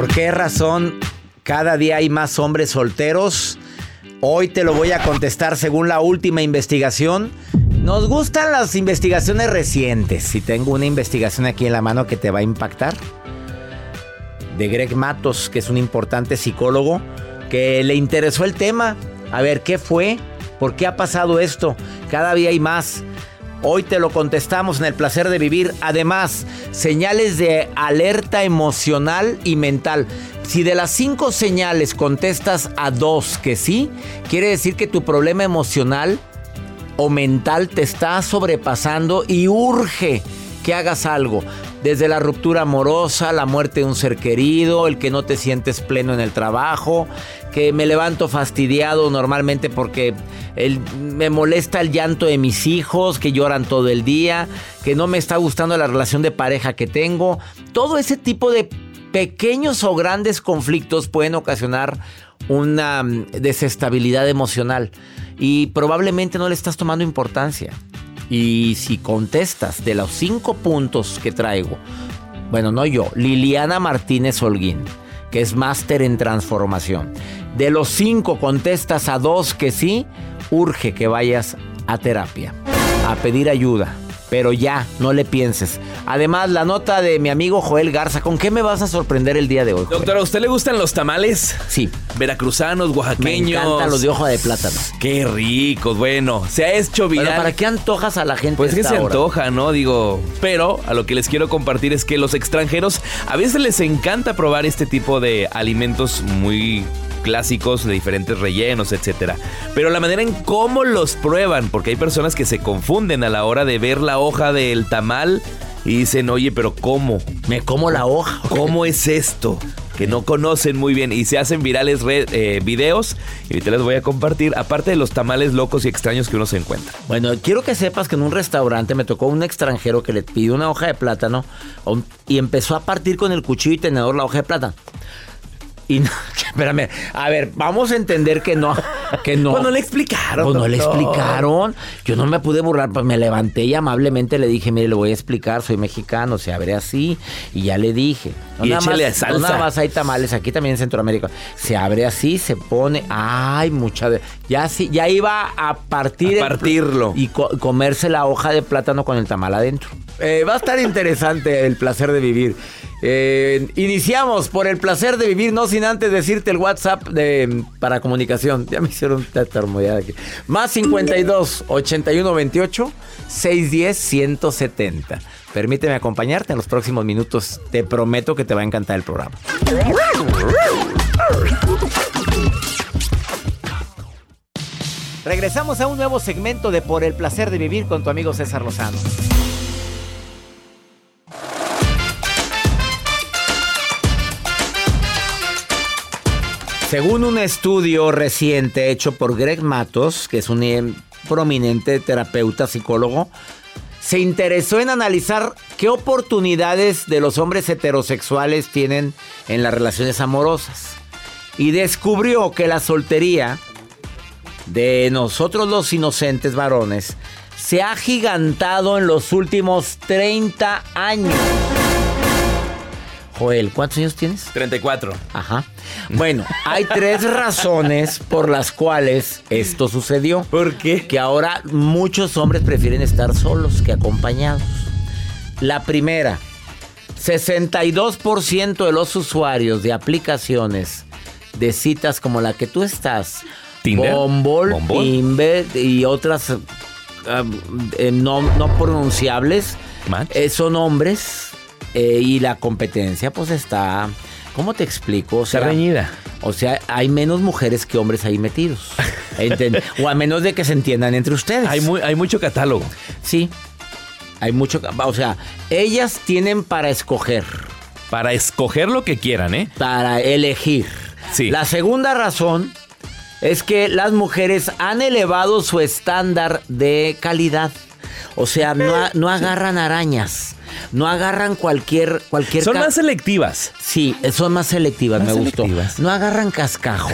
¿Por qué razón cada día hay más hombres solteros? Hoy te lo voy a contestar según la última investigación. Nos gustan las investigaciones recientes. Y tengo una investigación aquí en la mano que te va a impactar. De Greg Matos, que es un importante psicólogo, que le interesó el tema. A ver, ¿qué fue? ¿Por qué ha pasado esto? Cada día hay más. Hoy te lo contestamos en el placer de vivir. Además, señales de alerta emocional y mental. Si de las cinco señales contestas a dos que sí, quiere decir que tu problema emocional o mental te está sobrepasando y urge que hagas algo. Desde la ruptura amorosa, la muerte de un ser querido, el que no te sientes pleno en el trabajo, que me levanto fastidiado normalmente porque me molesta el llanto de mis hijos que lloran todo el día, que no me está gustando la relación de pareja que tengo. Todo ese tipo de pequeños o grandes conflictos pueden ocasionar una mm, desestabilidad emocional y probablemente no le estás tomando importancia. Y si contestas de los cinco puntos que traigo, bueno, no yo, Liliana Martínez Holguín, que es máster en transformación. De los cinco contestas a dos que sí, urge que vayas a terapia, a pedir ayuda pero ya, no le pienses. Además, la nota de mi amigo Joel Garza, ¿con qué me vas a sorprender el día de hoy? Doctor, ¿a usted le gustan los tamales? Sí. Veracruzanos, oaxaqueños. Me encantan los de hoja de plátano. Qué ricos, bueno, se ha hecho viral. ¿para qué antojas a la gente? Pues que se antoja, ¿no? Digo, pero a lo que les quiero compartir es que los extranjeros a veces les encanta probar este tipo de alimentos muy clásicos de diferentes rellenos, etcétera. Pero la manera en cómo los prueban, porque hay personas que se confunden a la hora de ver la hoja del tamal y dicen, oye, pero ¿cómo? Me como la hoja. ¿Cómo es esto? Que no conocen muy bien y se hacen virales eh, videos y ahorita les voy a compartir, aparte de los tamales locos y extraños que uno se encuentra. Bueno, quiero que sepas que en un restaurante me tocó un extranjero que le pidió una hoja de plátano y empezó a partir con el cuchillo y tenedor la hoja de plátano. Y no, espérame, a ver, vamos a entender que no, que no. Pues no le explicaron. Pues no le explicaron. Yo no me pude burlar, pues me levanté y amablemente le dije, mire, le voy a explicar, soy mexicano, se abre así. Y ya le dije. No, y nada, más, salsa. nada más hay tamales, aquí también en Centroamérica. Se abre así, se pone, ay, mucha. Ya sí, ya iba a partir. partirlo. y comerse la hoja de plátano con el tamal adentro. Eh, va a estar interesante el placer de vivir. Eh, iniciamos por el placer de vivir, no sin antes decirte el WhatsApp de, para comunicación. Ya me hicieron tatarmoyada aquí. Más 52 81 28 610 170. Permíteme acompañarte en los próximos minutos. Te prometo que te va a encantar el programa. Regresamos a un nuevo segmento de Por el placer de vivir con tu amigo César Lozano. Según un estudio reciente hecho por Greg Matos, que es un eh, prominente terapeuta psicólogo, se interesó en analizar qué oportunidades de los hombres heterosexuales tienen en las relaciones amorosas. Y descubrió que la soltería de nosotros los inocentes varones se ha gigantado en los últimos 30 años. Joel, ¿cuántos años tienes? 34. Ajá. Bueno, hay tres razones por las cuales esto sucedió. ¿Por qué? Que ahora muchos hombres prefieren estar solos que acompañados. La primera, 62% de los usuarios de aplicaciones de citas como la que tú estás, Tinder, Bumble, Bumble. Tinder y otras ah, eh, no, no pronunciables, eh, son hombres eh, y la competencia pues está, ¿cómo te explico? O Está reñida. o sea, hay menos mujeres que hombres ahí metidos. O a menos de que se entiendan entre ustedes. Hay, muy, hay mucho catálogo. Sí. Hay mucho. O sea, ellas tienen para escoger, Para escoger lo que quieran, ¿eh? para elegir. Sí. La segunda razón es que las mujeres han elevado su estándar de calidad. O sea, no, no agarran arañas. No agarran cualquier. cualquier Son más selectivas. Sí, son más selectivas, Más me gustó. selectivas. No agarran cascajo.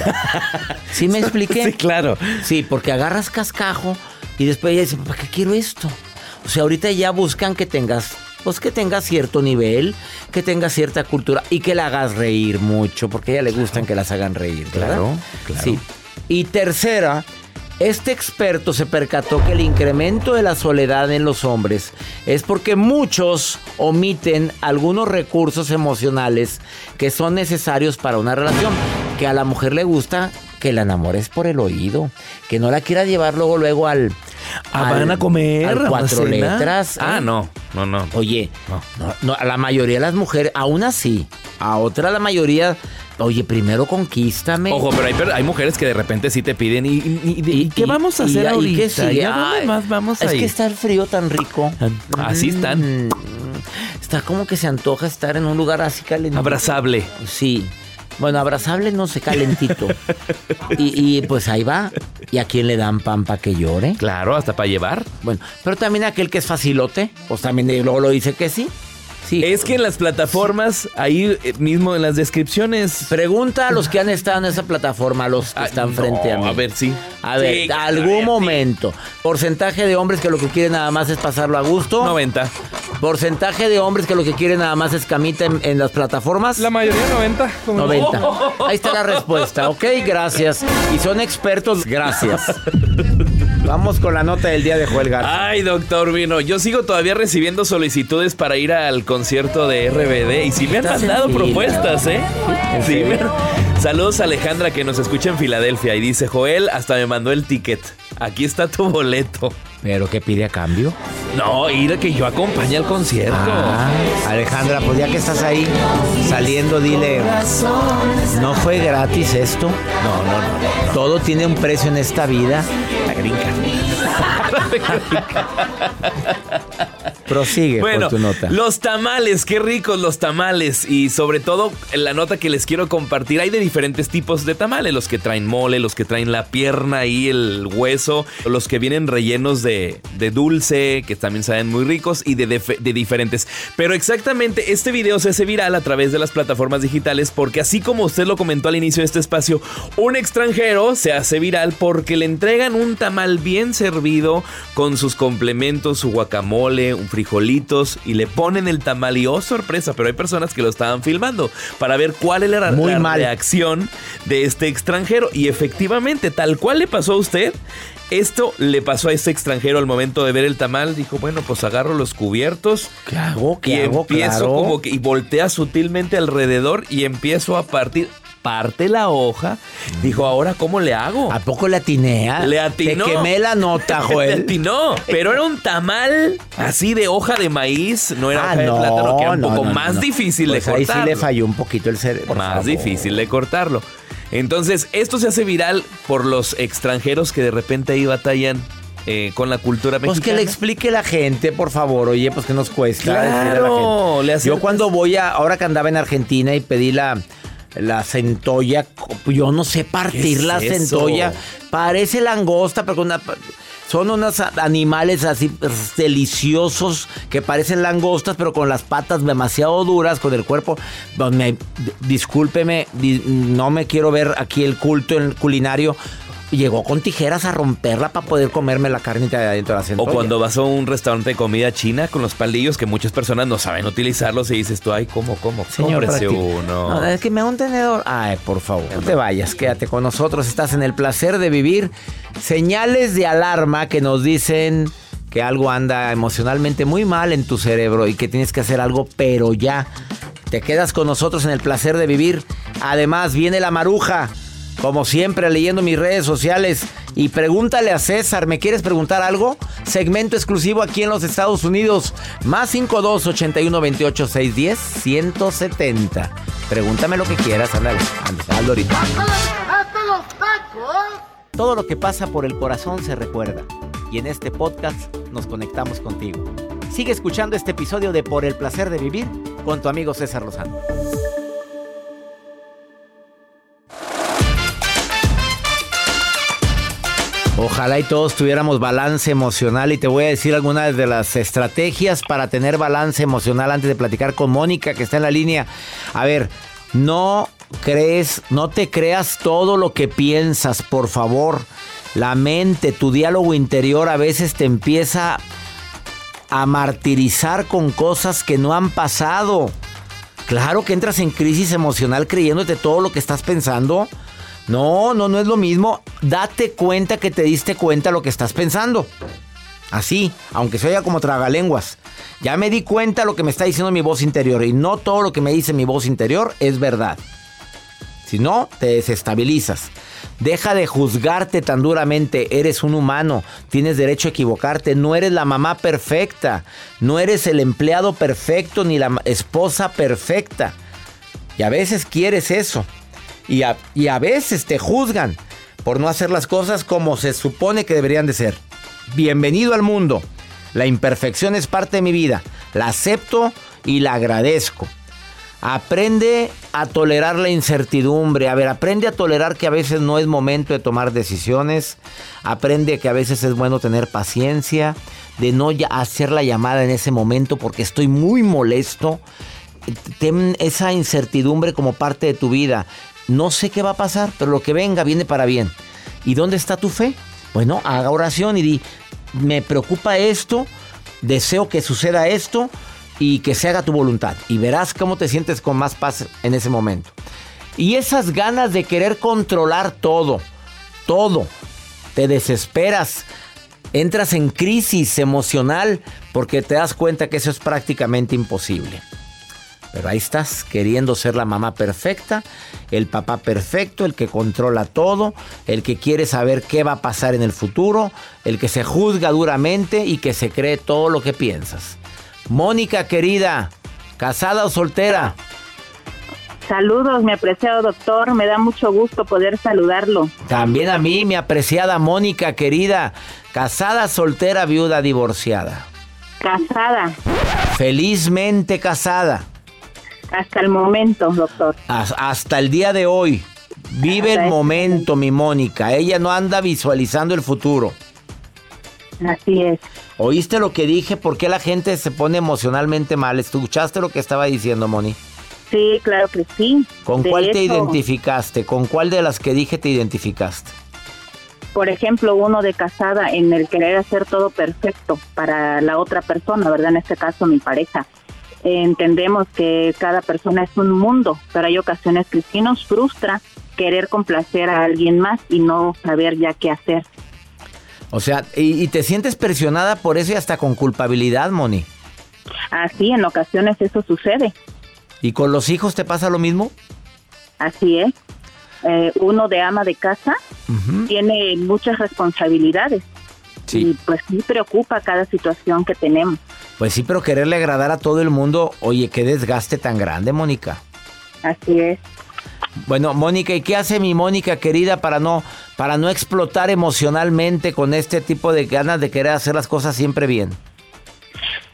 ¿Sí me expliqué? Sí, claro. Sí, porque agarras cascajo y después ella dice, ¿para qué quiero esto? O sea, ahorita ya buscan que tengas, pues que tengas cierto nivel, que tengas cierta cultura y que la hagas reír mucho, porque a ella le gustan que las hagan reír, ¿verdad? Claro, claro. Sí. Y tercera, este experto se percató que el incremento de la soledad en los hombres es porque muchos omiten algunos recursos emocionales que son necesarios para una relación. Que a la mujer le gusta que la enamores por el oído, que no la quiera llevar luego luego al... Ah, al- van a comer. al a cuatro letras. Ah, ¿eh? no. No, no. Oye, No. no, no, a la mayoría de las mujeres, aún así, a otra la mayoría, oye, primero conquístame. Ojo, pero hay, mujeres que de repente sí te piden. ¿Y, y- y- y qué vamos a y- hacer y ahorita? qué sigue? ¿Ya dónde Ay, más vamos a Es ir? que está el frío tan rico. Así están. Mm, Está como que se antoja estar en un lugar así calentito. Abrazable. Sí. Bueno, abrazable no sé, calentito. y, y, pues ahí va. ¿Y a quién le dan pan para que llore? Claro, hasta para llevar. Bueno, pero también aquel que es facilote, pues también luego lo dice que sí. Sí. Es que en las plataformas, ahí eh, mismo en las descripciones. Pregunta a los que han estado en esa plataforma, a los que Ah, están no, frente a mí. A ver, sí. A ver, Sí, algún a ver, sí. momento. Porcentaje de hombres que lo que quieren nada más es pasarlo a gusto. 90. Porcentaje de hombres que lo que quieren nada más es camita en, en las plataformas. La mayoría 90. como- 90. Ahí está la respuesta. Ok, gracias. Y son expertos, gracias. Vamos con la nota del día de Joel Garza. Ay, doctor Vino, yo sigo todavía recibiendo solicitudes para ir al concierto de RBD y sí me han mandado propuestas, ¿eh? ¿En Sí, me-? Saludos a Alejandra que nos escucha en Filadelfia y dice, Joel, hasta me mandó el ticket. Aquí está tu boleto. ¿Pero qué pide a cambio? No, ir a que yo acompañe al concierto. Ah, Alejandra, pues ya que estás ahí saliendo, dile, ¿no fue gratis esto? No, no, no. Todo tiene un precio en esta vida. La gringa. Prosigue Bueno, por tu nota. los tamales, qué ricos los tamales. Y sobre todo, la nota que les quiero compartir, hay de diferentes tipos de tamales. Los que traen mole, los que traen la pierna y el hueso, los que vienen rellenos de, de dulce, que también saben muy ricos, y de, de diferentes. Pero exactamente, este video se hace viral a través de las plataformas digitales porque así como usted lo comentó al inicio de este espacio, un extranjero se hace viral porque le entregan un tamal bien servido con sus complementos, su guacamole, un frijolitos y le ponen el tamal y oh sorpresa, pero hay personas que lo estaban filmando para ver cuál era la, Muy la mal. reacción de este extranjero y efectivamente tal cual le pasó a usted. Esto le pasó a este extranjero al momento de ver el tamal. Dijo, bueno, pues agarro los cubiertos, ¿Qué hago? ¿Qué y hago? empiezo Claro. como que y voltea sutilmente alrededor y empiezo a partir parte la hoja. Dijo, "Ahora cómo le hago?" ¿A poco le atiné? ah? Le atinó. Te quemé la nota, Le Joel. atinó, pero era un tamal así de hoja de maíz, no era Ah, hoja de no, plátano, que era un no, poco no, más no. difícil Pues de ahí sí le falló un poquito el cerebro. Más difícil de cortarlo. Entonces, esto se hace viral por los extranjeros que de repente ahí batallan eh, con la cultura Pues que mexicana. le explique la gente, por favor. Oye, pues que nos cuesta. decirle a la Claro, gente. le Yo acercas- cuando voy a, ahora que andaba en Argentina y pedí la, la centolla, yo no sé partir ¿Qué es la eso? centolla. Parece langosta, pero con una- son unos animales así deliciosos que parecen langostas, pero con las patas demasiado duras, con el cuerpo. Me- discúlpeme, di- no me quiero ver aquí el culto en el culinario. Llegó con tijeras a romperla para poder comerme la carnita de adentro de la centolla. O cuando vas a un restaurante de comida china con los palillos que muchas personas no saben utilizarlos y dices tú, ay, ¿cómo, cómo? Señor, uno. No, es que me da un tenedor. Ay, por favor, no te vayas, quédate con nosotros. Estás en el placer de vivir. Señales de alarma que nos dicen que algo anda emocionalmente muy mal en tu cerebro y que tienes que hacer algo, pero ya. Te quedas con nosotros en el placer de vivir. Además, viene la maruja. Como siempre, leyendo mis redes sociales. Y pregúntale a César, ¿me quieres preguntar algo? Segmento exclusivo aquí en los Estados Unidos. Más 52 81 28 610 170. Pregúntame lo que quieras, ándale. ándale, ahorita. Todo lo que pasa por el corazón se recuerda. Y en este podcast nos conectamos contigo. Sigue escuchando este episodio de Por el placer de vivir con tu amigo César Lozano. Ojalá y todos tuviéramos balance emocional y te voy a decir algunas de las estrategias para tener balance emocional antes de platicar con Mónica que está en la línea. A ver, no crees, no te creas todo lo que piensas, por favor. La mente, tu diálogo interior a veces te empieza a martirizar con cosas que no han pasado. Claro que entras en crisis emocional creyéndote todo lo que estás pensando. No, no, no es lo mismo. Date cuenta que te diste cuenta lo que estás pensando. Así, aunque se oiga como tragalenguas. Ya me di cuenta lo que me está diciendo mi voz interior y no todo lo que me dice mi voz interior es verdad. Si no, te desestabilizas. Deja de juzgarte tan duramente. Eres un humano. Tienes derecho a equivocarte. No eres la mamá perfecta. No eres el empleado perfecto ni la esposa perfecta. Y a veces quieres eso. Y a, y a veces te juzgan por no hacer las cosas como se supone que deberían de ser. Bienvenido al mundo. La imperfección es parte de mi vida. La acepto y la agradezco. Aprende a tolerar la incertidumbre. A ver, aprende a tolerar que a veces no es momento de tomar decisiones. Aprende que a veces es bueno tener paciencia. De no hacer la llamada en ese momento porque estoy muy molesto. Ten esa incertidumbre como parte de tu vida. No sé qué va a pasar, pero lo que venga viene para bien. ¿Y dónde está tu fe? Bueno, haga oración y di, me preocupa esto, deseo que suceda esto y que se haga tu voluntad. Y verás cómo te sientes con más paz en ese momento. Y esas ganas de querer controlar todo, todo, te desesperas, entras en crisis emocional porque te das cuenta que eso es prácticamente imposible. Pero ahí estás, queriendo ser la mamá perfecta, el papá perfecto, el que controla todo, el que quiere saber qué va a pasar en el futuro, el que se juzga duramente y que se cree todo lo que piensas. Mónica querida, ¿casada o soltera? Saludos, mi apreciado doctor. Me da mucho gusto poder saludarlo. También a mí, mi apreciada Mónica querida, casada, soltera, viuda, divorciada. Casada Felizmente casada. Hasta el momento, doctor. Has- hasta el día de hoy. Vive el este momento, mi Mónica. Ella no anda visualizando el futuro. Así es. ¿Oíste lo que dije? ¿Por qué la gente se pone emocionalmente mal? ¿Escuchaste lo que estaba diciendo, Moni? Sí, claro que sí. ¿Con De cuál te identificaste? ¿Con cuál de las que dije te identificaste? Por ejemplo, uno de casada en el querer hacer todo perfecto para la otra persona, ¿verdad? En este caso, mi pareja. Entendemos que cada persona es un mundo, pero hay ocasiones que sí nos frustra querer complacer a alguien más y no saber ya qué hacer. O sea, y, y te sientes presionada por eso y hasta con culpabilidad, Moni. Así, en ocasiones eso sucede. ¿Y con los hijos te pasa lo mismo? Así es. Eh, uno de ama de casa tiene muchas responsabilidades y Sí. pues sí preocupa cada situación que tenemos. Pues sí, pero quererle agradar a todo el mundo, oye, qué desgaste tan grande, Mónica. Así es. Bueno, Mónica, ¿y qué hace mi Mónica querida para no para no explotar emocionalmente con este tipo de ganas de querer hacer las cosas siempre bien?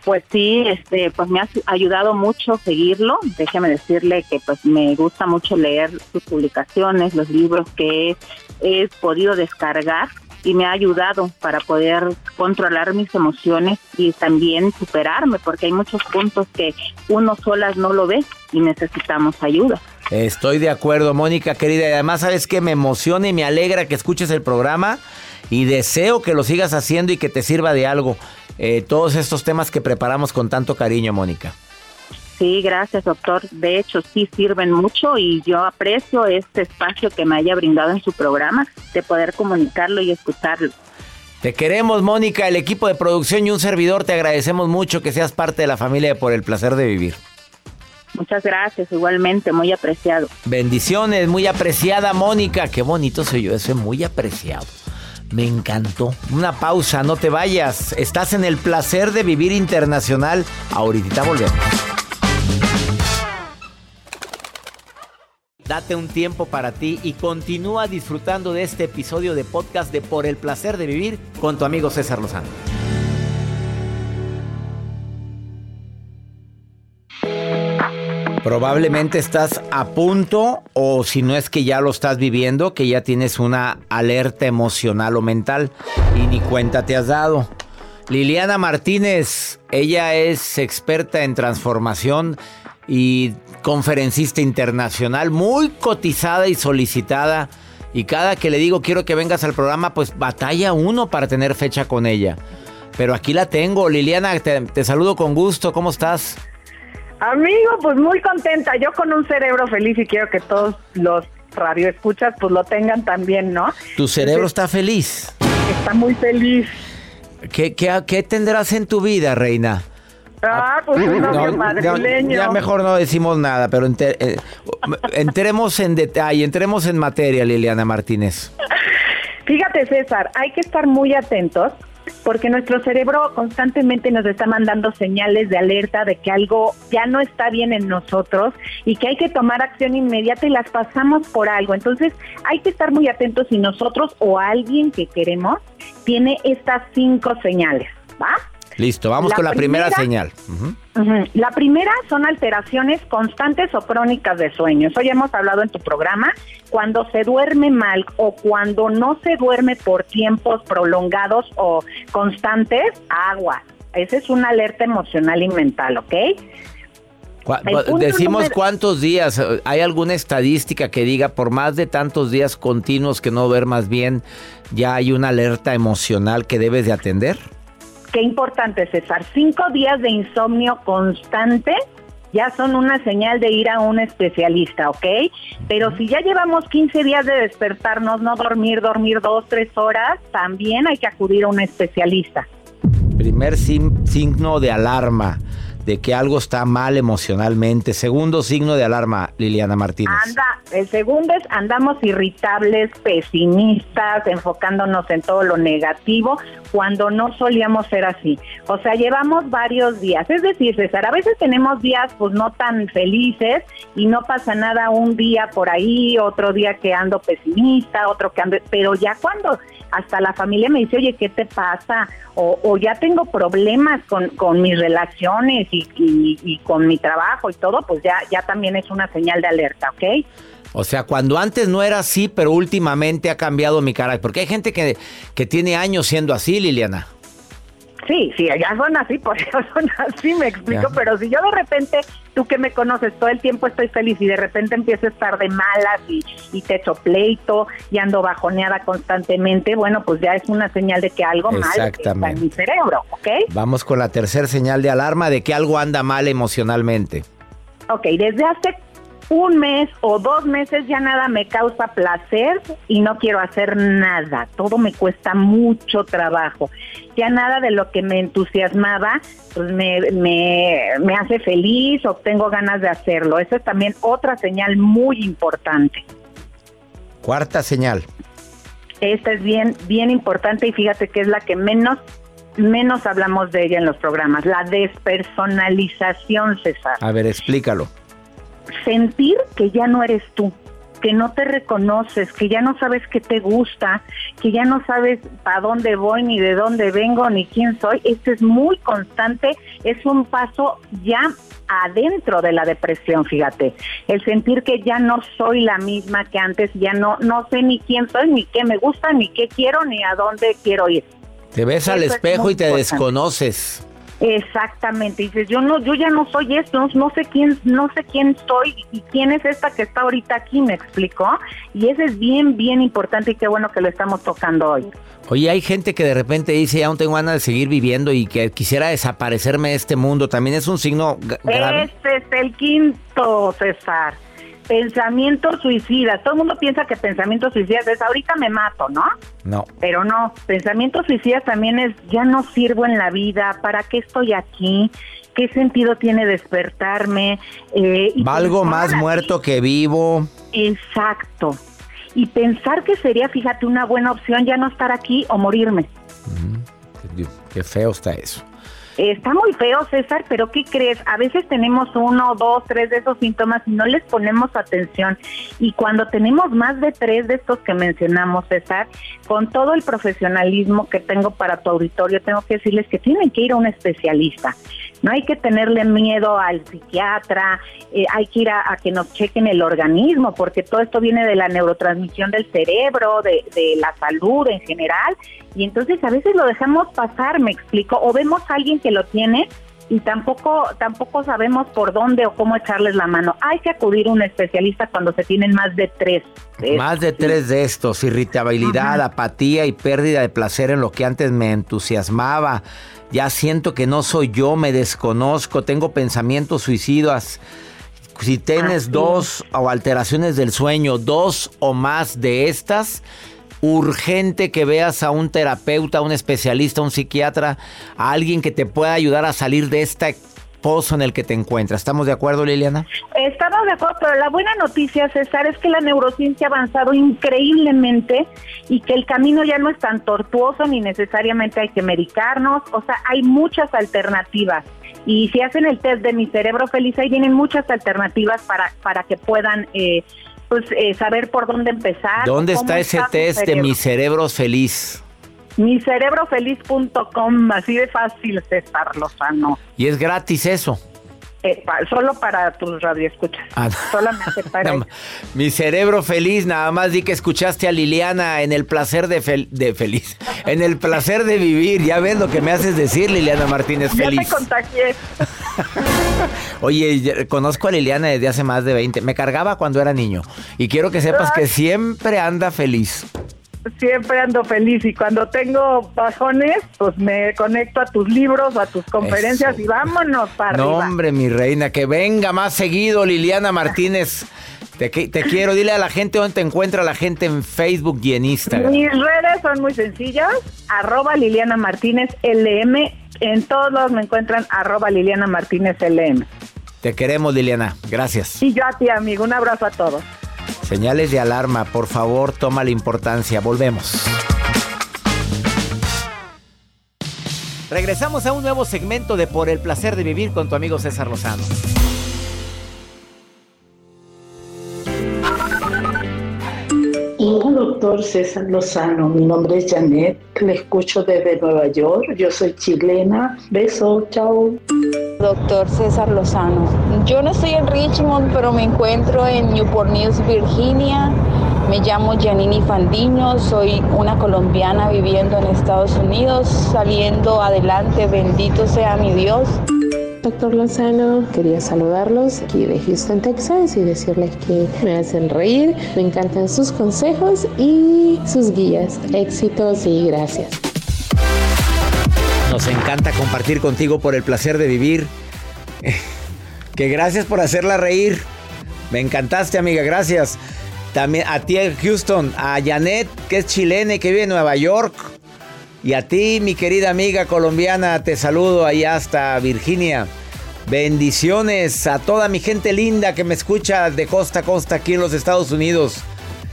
Pues sí, este, pues me ha ayudado mucho seguirlo. Déjeme decirle que pues me gusta mucho leer sus publicaciones, los libros que he, he podido descargar y me ha ayudado para poder controlar mis emociones y también superarme, porque hay muchos puntos que uno solas no lo ve y necesitamos ayuda. Estoy de acuerdo, Mónica querida. Y además, ¿sabes que Me emociona y me alegra que escuches el programa y deseo que lo sigas haciendo y que te sirva de algo. Eh, todos estos temas que preparamos con tanto cariño, Mónica. Sí, gracias, doctor. De hecho, sí sirven mucho y yo aprecio este espacio que me haya brindado en su programa de poder comunicarlo y escucharlo. Te queremos, Mónica, el equipo de producción y un servidor. Te agradecemos mucho que seas parte de la familia por el placer de vivir. Muchas gracias, igualmente, muy apreciado. Bendiciones, muy apreciada, Mónica. Qué bonito soy yo, soy muy apreciado. Me encantó. Una pausa, no te vayas. Estás en el placer de vivir internacional. Ahorita volvemos. Date un tiempo para ti y continúa disfrutando de este episodio de podcast de Por el placer de vivir con tu amigo César Lozano. Probablemente estás a punto o si no es que ya lo estás viviendo, que ya tienes una alerta emocional o mental y ni cuenta te has dado. Liliana Martínez, ella es experta en transformación y conferencista internacional, muy cotizada y solicitada. Y cada que le digo quiero que vengas al programa, pues batalla uno para tener fecha con ella. Pero aquí la tengo. Liliana, te, te saludo con gusto. ¿Cómo estás? Amigo, pues muy contenta. Yo con un cerebro feliz y quiero que todos los radioescuchas pues lo tengan también, ¿no? ¿Tu cerebro está feliz? Está muy feliz. ¿Qué, qué, qué tendrás en tu vida, reina? Ah, pues un novio madrileño. Ya, mejor no decimos nada, pero eh, entremos en detalle, entremos en materia, Liliana Martínez. Fíjate, César, hay que estar muy atentos porque nuestro cerebro constantemente nos está mandando señales de alerta de que algo ya no está bien en nosotros y que hay que tomar acción inmediata y las pasamos por algo. Entonces hay que estar muy atentos si nosotros o alguien que queremos tiene estas cinco señales, ¿va? Listo, vamos con la primera, señal. La primera son alteraciones constantes o crónicas de sueños. Hoy hemos hablado en tu programa cuando se duerme mal o cuando no se duerme por tiempos prolongados o constantes, agua. Esa es una alerta emocional y mental, ¿ok? Decimos cuántos días, ¿hay alguna estadística que diga por más de tantos días continuos que no duermas bien, ya hay una alerta emocional que debes de atender? Qué importante, César. Cinco días de insomnio constante ya son una señal de ir a un especialista, ¿ok? Pero si ya llevamos 15 días de despertarnos, no dormir, dormir dos, tres horas, también hay que acudir a un especialista. Primer signo de alarma de que algo está mal emocionalmente. Segundo signo de alarma, Liliana Martínez. Anda, el segundo es andamos irritables, pesimistas, enfocándonos en todo lo negativo, cuando no solíamos ser así. O sea, llevamos varios días. Es decir, César, a veces tenemos días pues no tan felices y no pasa nada un día por ahí, otro día que ando pesimista, otro que ando... Pero ya cuando hasta la familia me dice, oye, ¿qué te pasa? O, ya tengo problemas con, con mis relaciones y, y, con mi trabajo y todo, pues ya, ya también es una señal de alerta, ¿ok? O sea, cuando antes no era así, pero últimamente ha cambiado mi carácter. Porque hay gente que, que tiene años siendo así, Liliana. Sí, sí, son así, por eso son así, me explico, pero si yo de repente, tú que me conoces, todo el tiempo estoy feliz y de repente empiezo a estar de malas y, y te echo pleito y ando bajoneada constantemente, bueno, pues ya es una señal de que algo mal está en mi cerebro, ¿ok? Vamos con la tercera señal de alarma de que algo anda mal emocionalmente. Ok, desde hace un mes o dos meses ya nada me causa placer y no quiero hacer nada. Todo me cuesta mucho trabajo. Ya nada de lo que me entusiasmaba pues me, me, hace feliz o tengo ganas de hacerlo. Esa es también otra señal muy importante. Cuarta señal. Esta es bien, bien importante y fíjate que es la que menos menos hablamos de ella en los programas, la despersonalización, César. A ver, explícalo sentir que ya no eres tú, que no te reconoces, que ya no sabes qué te gusta, que ya no sabes para dónde voy, ni de dónde vengo, ni quién soy. Esto es muy constante, es un paso ya adentro de la depresión, fíjate. El sentir que ya no soy la misma que antes, ya no, no sé ni quién soy, ni qué me gusta, ni qué quiero, ni a dónde quiero ir. Te ves al espejo y te desconoces. Exactamente, dices, yo no, yo ya no soy esto, no, sé quién, no sé quién soy y quién es esta que está ahorita aquí, me explicó, y eso es bien, bien importante y qué bueno que lo estamos tocando hoy. Oye, hay gente que de repente dice, ya no tengo ganas de seguir viviendo y que quisiera desaparecerme de este mundo, ¿también es un signo grave? Este es el quinto, César pensamientos suicidas. Todo el mundo piensa que pensamientos suicidas es ahorita me mato, ¿no? No. Pero no, pensamientos suicidas también es ya no sirvo en la vida, ¿para qué estoy aquí? ¿Qué sentido tiene despertarme? Eh, Valgo más muerto que vivo. Exacto. Y pensar que sería, fíjate, una buena opción ya no estar aquí o morirme. Qué feo está eso. Está muy feo, César, pero ¿qué crees? A veces tenemos uno, dos, tres de esos síntomas y no les ponemos atención. Y cuando tenemos más de tres de estos que mencionamos, César, con todo el profesionalismo que tengo para tu auditorio, tengo que decirles que tienen que ir a un especialista. No hay que tenerle miedo al psiquiatra, eh, hay que ir a, que nos chequen el organismo, porque todo esto viene de la neurotransmisión del cerebro, de, de la salud en general, y entonces a veces lo dejamos pasar, me explico, o vemos a alguien que lo tiene y tampoco tampoco sabemos por dónde o cómo echarles la mano. Hay que acudir a un especialista cuando se tienen más de tres. más de tres de estos, irritabilidad, apatía y pérdida de placer en lo que antes me entusiasmaba, ya siento que no soy yo, me desconozco, tengo pensamientos suicidas. Si tienes dos o alteraciones del sueño, dos o más de estas, urgente que veas a un terapeuta, un especialista, un psiquiatra, a alguien que te pueda ayudar a salir de este pozo en el que te encuentras. ¿Estamos de acuerdo, Liliana? Estamos de acuerdo, pero la buena noticia, César, es que la neurociencia ha avanzado increíblemente y que el camino ya no es tan tortuoso ni necesariamente hay que medicarnos, o sea, hay muchas alternativas. Y si hacen el test de mi cerebro feliz, ahí vienen muchas alternativas para, para que puedan eh, pues, eh, saber por dónde empezar. ¿Dónde está ese test de mi cerebro feliz? Micerebrofeliz.com, así de fácil, César Lozano. ¿Y es gratis eso? Eh, solo para tus radioescuchas. Ah, Solamente para Mi cerebro feliz, nada más di que escuchaste a Liliana en el placer de, de feliz. En el placer de vivir. Ya ves lo que me haces decir, Liliana Martínez Feliz. Ya te contagié. Oye, conozco a Liliana desde hace más de 20. Me cargaba cuando era niño. Y quiero que sepas que siempre anda feliz siempre ando feliz y cuando tengo bajones, pues me conecto a tus libros, a tus conferencias y vámonos para no, hombre, mi reina, que venga más seguido Liliana Martínez. Te, te, quiero, dile a la gente dónde te encuentra la gente en Facebook y en Instagram. Mis redes son muy sencillas, arroba Liliana Martínez LM. En todos lados me encuentran arroba Liliana Martínez LM. Te queremos, Liliana. Gracias. Y yo a ti, amigo. Un abrazo a todos. Señales de alarma, por favor, toma la importancia. Volvemos. Regresamos a un nuevo segmento de Por el placer de vivir con tu amigo César Lozano. Hola, doctor César Lozano. Mi nombre es Janet. Le escucho desde Nueva York. Yo soy chilena. Beso, chao. Doctor César Lozano. Yo no estoy en Richmond, pero me encuentro en Newport News, Virginia. Me llamo Janini Fandiño, soy una colombiana viviendo en Estados Unidos, saliendo adelante, bendito sea mi Dios. Doctor Lozano, quería saludarlos aquí de Houston, Texas y decirles que me hacen reír, me encantan sus consejos y sus guías. Éxitos y gracias. Nos encanta compartir contigo por el placer de vivir. Que gracias por hacerla reír. Me encantaste, amiga, gracias. También a ti, Houston, a Janet, que es chilena y que vive en Nueva York. Y a ti, mi querida amiga colombiana, te saludo ahí hasta Virginia. Bendiciones a toda mi gente linda que me escucha de costa a costa aquí en los Estados Unidos.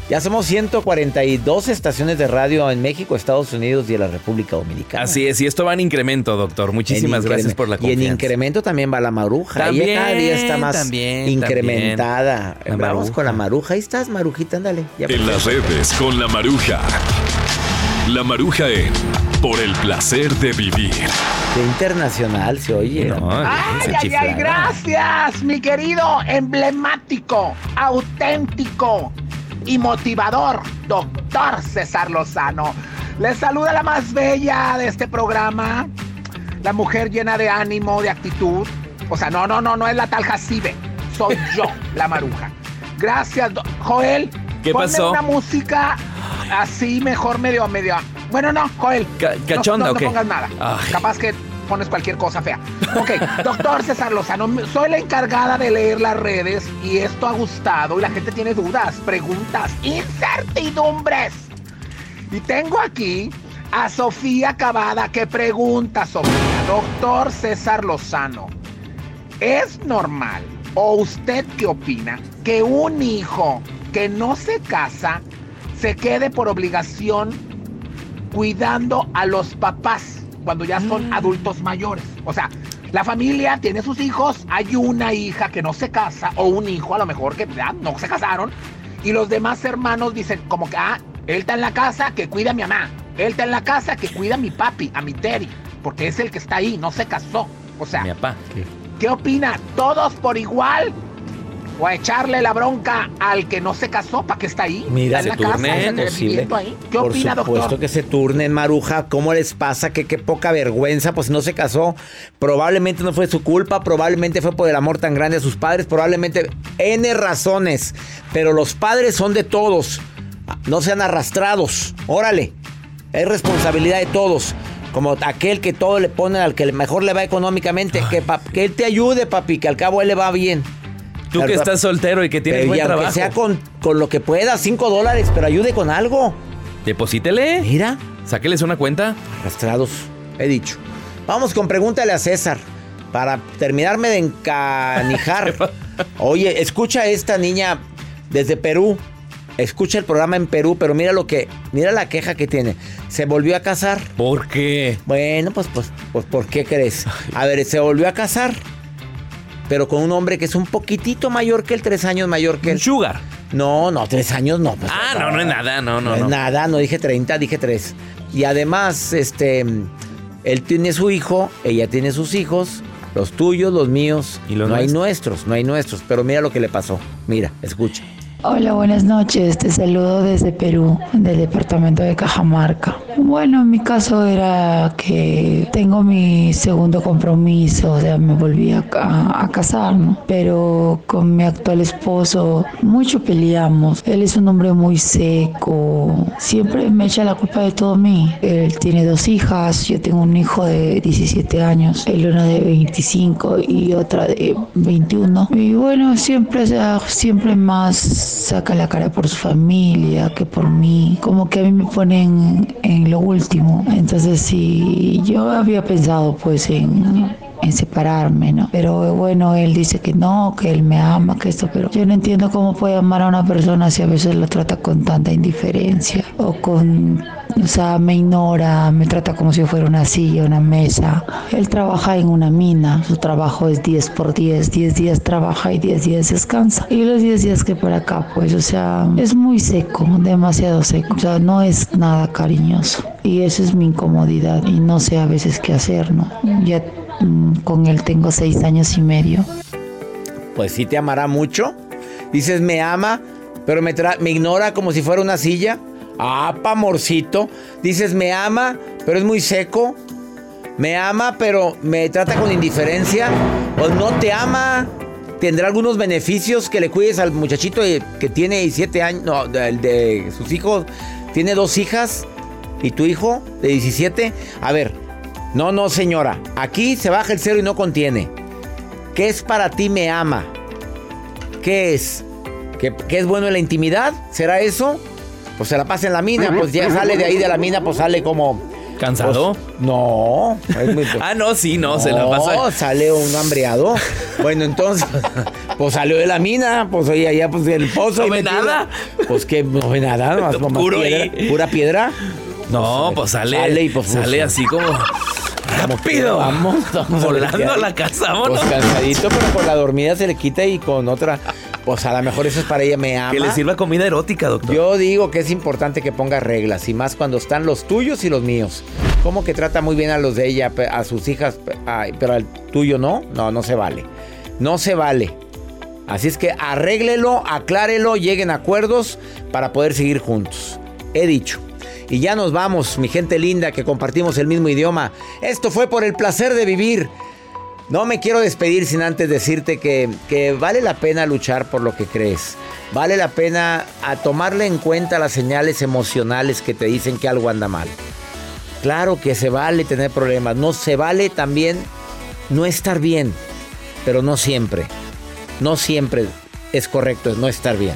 Ya somos 142 estaciones de radio en México, Estados Unidos y en la República Dominicana. Así es, y esto va en incremento, doctor. Muchísimas gracias por la confianza. Y en incremento también va la maruja. También, cada día está más incrementada. Vamos con la maruja. Ahí estás, marujita, ándale. en las redes con la maruja. La Maruja en Por el placer de vivir. Qué internacional se oye. ay, ay, ay, gracias, mi querido emblemático, auténtico y motivador, doctor César Lozano. Les saluda la más bella de este programa, la mujer llena de ánimo, de actitud. O sea, no, no, no, no es la tal Jacibe. Soy yo, la maruja. Gracias, Joel. ¿Qué ponme pasó? una música así, mejor medio, medio. Bueno, no, Joel. Ca- ¿cachonda no, no pongas nada. Ay. Capaz que pones cualquier cosa fea. Ok, doctor César Lozano, soy la encargada de leer las redes y esto ha gustado y la gente tiene dudas, preguntas, incertidumbres. Y tengo aquí a Sofía Cavada que pregunta, Sofía, doctor César Lozano, ¿es normal o usted qué opina que un hijo que no se casa se quede por obligación cuidando a los papás cuando ya son adultos mayores? O sea, la familia tiene sus hijos, hay una hija que no se casa o un hijo a lo mejor que ya no se casaron y los demás hermanos dicen como que, ah, él está en la casa que cuida a mi mamá, él está en la casa que cuida a mi papi, a mi Terry, porque es el que está ahí, no se casó. O sea, Mi papá. ¿qué opina? ¿Todos por igual? ¿O a echarle la bronca al que no se casó para que está ahí? Mira, está se turnen. ¿Qué Por opina, supuesto doctor? que se turnen, Maruja. ¿Cómo les pasa? Que qué poca vergüenza, pues no se casó. Probablemente no fue su culpa, probablemente fue por el amor tan grande a sus padres, probablemente N razones. Pero los padres son de todos. No sean arrastrados. Órale. Es responsabilidad de todos. Como aquel que todo le pone al que mejor le va económicamente. Que él te ayude, papi, que al cabo él le va bien. Tú que estás soltero y que tienes Pero buen y aunque trabajo. sea con, con lo que pueda, 5 dólares, pero ayude con algo. Deposítele. Mira. Sáqueles una cuenta. Arrastrados, he dicho. Vamos con pregúntale a César. Para terminarme de encanijar. Oye, escucha a esta niña desde Perú. Escucha el programa en Perú, pero mira lo que, mira la queja que tiene. Se volvió a casar. ¿Por qué? Bueno, pues, pues, pues, ¿por qué crees? A ver, se volvió a casar, pero con un hombre que es un poquitito mayor que él, tres años mayor que él. Sugar. No, no, tres años no. pues, Ah, no, no es nada, no, no, no es no. nada, no dije 30, dije 3. Y además, este, él tiene su hijo, ella tiene sus hijos, los tuyos, los míos. ¿Y los no hay nuestros, no hay nuestros. Pero mira lo que le pasó. Mira, escucha. Hola, buenas noches. Te saludo desde Perú, del departamento de Cajamarca. Bueno, en mi caso era que tengo mi segundo compromiso, o sea, me volví a, a- a casar, ¿no? Pero con mi actual esposo mucho peleamos. Él es un hombre muy seco, siempre me echa la culpa de todo a mí. Él tiene dos hijas, yo tengo un hijo de 17 años, él una de 25 y otra de 21. Y bueno, siempre, o siempre más saca la cara por su familia que por mí. Como que a mí me ponen en lo último. Entonces sí, yo había pensado pues en en separarme, ¿no? Pero bueno, él dice que no, que él me ama, que esto, pero yo no entiendo cómo puede amar a una persona si a veces lo trata con tanta indiferencia o con, o sea, me ignora, me trata como si fuera una silla, una mesa. Él trabaja en una mina, su trabajo es 10 por 10, 10 días trabaja y 10 días descansa. Y los 10 días que por acá, pues, o sea, es muy seco, demasiado seco, o sea, no es nada cariñoso. Y eso es mi incomodidad y no sé a veces qué hacer, ¿no? Ya con él tengo seis años y medio. Pues sí te amará mucho. Dices, me ama, pero me, me ignora como si fuera una silla. Ah, pa' amorcito. Dices, me ama, pero es muy seco. Me ama, pero me trata con indiferencia. O no te ama. Tendrá algunos beneficios que le cuides al muchachito que tiene 17 años. No, de, de sus hijos. Tiene dos hijas. ¿Y tu hijo de 17? A ver, no, no, señora. Aquí se baja el cero y no contiene. ¿Qué es para ti me ama? ¿Qué es? ¿Que, que es bueno en la intimidad? ¿Será eso? Pues se la pasa en la mina, pues ya sale de ahí de la mina, pues sale como... ¿Cansado? pues, no. es muy- Ah, no, sí, no, se la pasa. No, sale un hambreado. Bueno, entonces, pues salió de la mina, pues oye, allá pues del pozo. No y ve metido. nada. Pues que no ve nada, nomás, nomás Puro piedra, ahí. pura piedra. No, pues sale. Sale y pues, sale pues, así como. Rápido. Vamos, vamos Volando a la casa, vámonos. Pues cansadito, pero con la dormida se le quita y con otra. Pues a lo mejor eso es para ella, me ama. Que le sirva comida erótica, doctor. Yo digo que es importante que ponga reglas y más cuando están los tuyos y los míos. ¿Cómo que trata muy bien a los de ella, a sus hijas, pero al tuyo no? No, no se vale. No se vale. Así es que arréglelo, aclárelo, lleguen a acuerdos para poder seguir juntos. He dicho. Y ya nos vamos, mi gente linda que compartimos el mismo idioma. Esto fue por el placer de vivir. No me quiero despedir sin antes decirte que, que vale la pena luchar por lo que crees. Vale la pena a tomarle en cuenta las señales emocionales que te dicen que algo anda mal. Claro que se vale tener problemas, no se vale también no estar bien, pero no siempre. No siempre es correcto no estar bien.